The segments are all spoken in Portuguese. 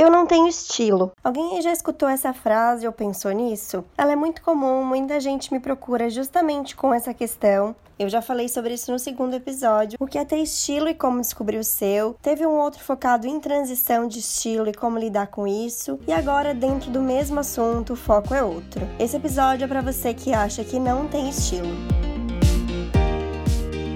Eu não tenho estilo. Alguém já escutou essa frase ou pensou nisso? Ela é muito comum, muita gente me procura justamente com essa questão. Eu já falei sobre isso no segundo episódio, o que é ter estilo e como descobrir o seu. Teve um outro focado em transição de estilo e como lidar com isso. E agora, dentro do mesmo assunto, o foco é outro. Esse episódio é para você que acha que não tem estilo.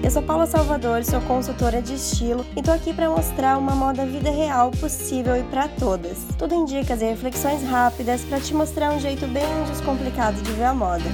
Eu sou Paula Salvador, sou consultora de estilo e tô aqui para mostrar uma moda vida real possível e para todas. Tudo em dicas e reflexões rápidas para te mostrar um jeito bem descomplicado de ver a moda.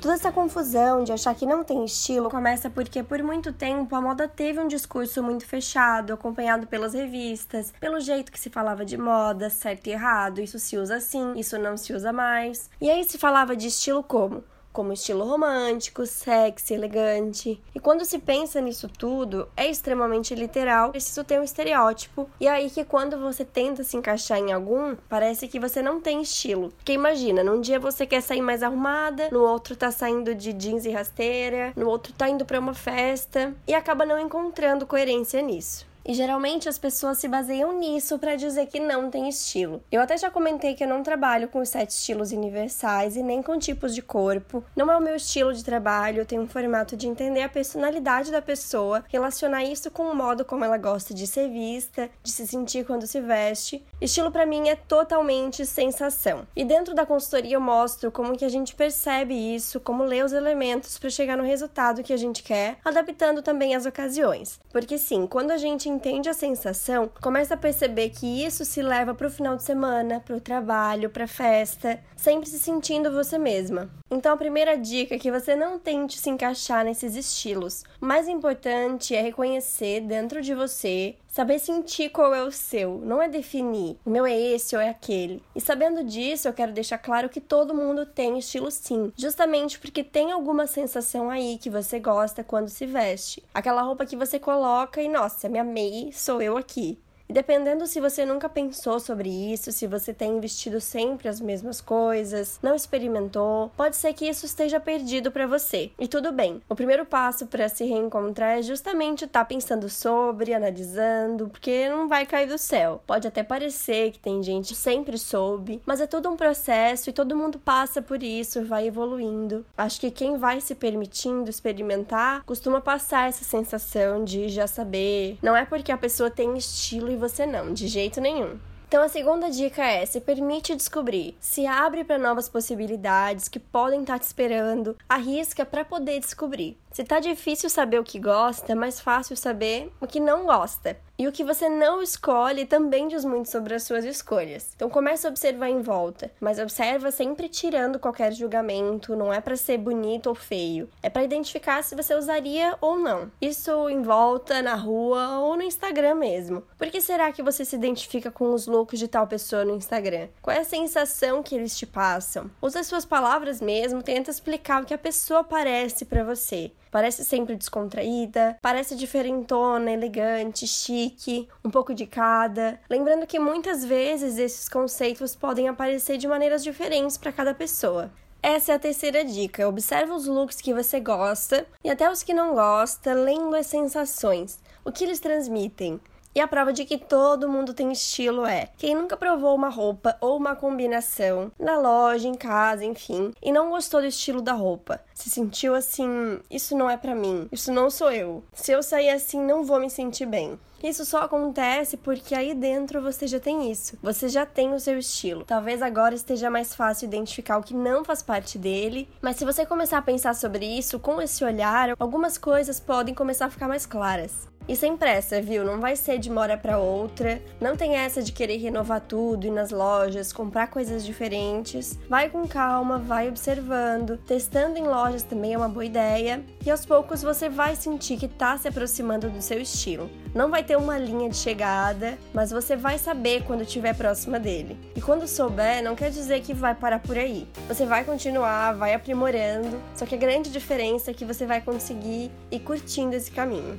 Toda essa confusão de achar que não tem estilo começa porque por muito tempo a moda teve um discurso muito fechado, acompanhado pelas revistas, pelo jeito que se falava de moda, certo e errado, isso se usa assim, isso não se usa mais. E aí se falava de estilo como como estilo romântico, sexy, elegante. E quando se pensa nisso tudo, é extremamente literal, preciso ter um estereótipo. E é aí que quando você tenta se encaixar em algum, parece que você não tem estilo. Porque imagina, num dia você quer sair mais arrumada, no outro tá saindo de jeans e rasteira, no outro tá indo para uma festa e acaba não encontrando coerência nisso. E geralmente as pessoas se baseiam nisso para dizer que não tem estilo. Eu até já comentei que eu não trabalho com os sete estilos universais e nem com tipos de corpo. Não é o meu estilo de trabalho, eu tenho um formato de entender a personalidade da pessoa, relacionar isso com o modo como ela gosta de ser vista, de se sentir quando se veste. Estilo para mim é totalmente sensação. E dentro da consultoria eu mostro como que a gente percebe isso, como ler os elementos para chegar no resultado que a gente quer, adaptando também as ocasiões. Porque sim, quando a gente entende a sensação, começa a perceber que isso se leva para o final de semana, para o trabalho, para festa, sempre se sentindo você mesma. Então a primeira dica é que você não tente se encaixar nesses estilos. O mais importante é reconhecer dentro de você Saber sentir qual é o seu, não é definir o meu é esse ou é aquele. E sabendo disso, eu quero deixar claro que todo mundo tem estilo sim, justamente porque tem alguma sensação aí que você gosta quando se veste. Aquela roupa que você coloca e nossa, me amei, sou eu aqui. E dependendo se você nunca pensou sobre isso, se você tem vestido sempre as mesmas coisas, não experimentou, pode ser que isso esteja perdido para você. E tudo bem. O primeiro passo para se reencontrar é justamente estar tá pensando sobre, analisando, porque não vai cair do céu. Pode até parecer que tem gente que sempre soube, mas é todo um processo e todo mundo passa por isso, vai evoluindo. Acho que quem vai se permitindo experimentar costuma passar essa sensação de já saber. Não é porque a pessoa tem estilo e você não, de jeito nenhum. Então a segunda dica é: se permite descobrir, se abre para novas possibilidades que podem estar tá te esperando, arrisca para poder descobrir. Se tá difícil saber o que gosta, é mais fácil saber o que não gosta. E o que você não escolhe também diz muito sobre as suas escolhas. Então comece a observar em volta, mas observa sempre tirando qualquer julgamento, não é para ser bonito ou feio, é para identificar se você usaria ou não. Isso em volta, na rua ou no Instagram mesmo. Por que será que você se identifica com os looks de tal pessoa no Instagram? Qual é a sensação que eles te passam? Usa suas palavras mesmo, tenta explicar o que a pessoa parece para você. Parece sempre descontraída, parece diferentona, elegante, chique, um pouco de cada. Lembrando que muitas vezes esses conceitos podem aparecer de maneiras diferentes para cada pessoa. Essa é a terceira dica. Observa os looks que você gosta e até os que não gosta, lendo as sensações, o que eles transmitem. E a prova de que todo mundo tem estilo é: quem nunca provou uma roupa ou uma combinação na loja, em casa, enfim, e não gostou do estilo da roupa, se sentiu assim, isso não é para mim, isso não sou eu. Se eu sair assim, não vou me sentir bem. Isso só acontece porque aí dentro você já tem isso. Você já tem o seu estilo. Talvez agora esteja mais fácil identificar o que não faz parte dele, mas se você começar a pensar sobre isso com esse olhar, algumas coisas podem começar a ficar mais claras. E sem pressa, viu? Não vai ser de uma hora para outra. Não tem essa de querer renovar tudo, ir nas lojas, comprar coisas diferentes. Vai com calma, vai observando. Testando em lojas também é uma boa ideia. E aos poucos você vai sentir que tá se aproximando do seu estilo. Não vai ter uma linha de chegada, mas você vai saber quando estiver próxima dele. E quando souber, não quer dizer que vai parar por aí. Você vai continuar, vai aprimorando, só que a grande diferença é que você vai conseguir ir curtindo esse caminho.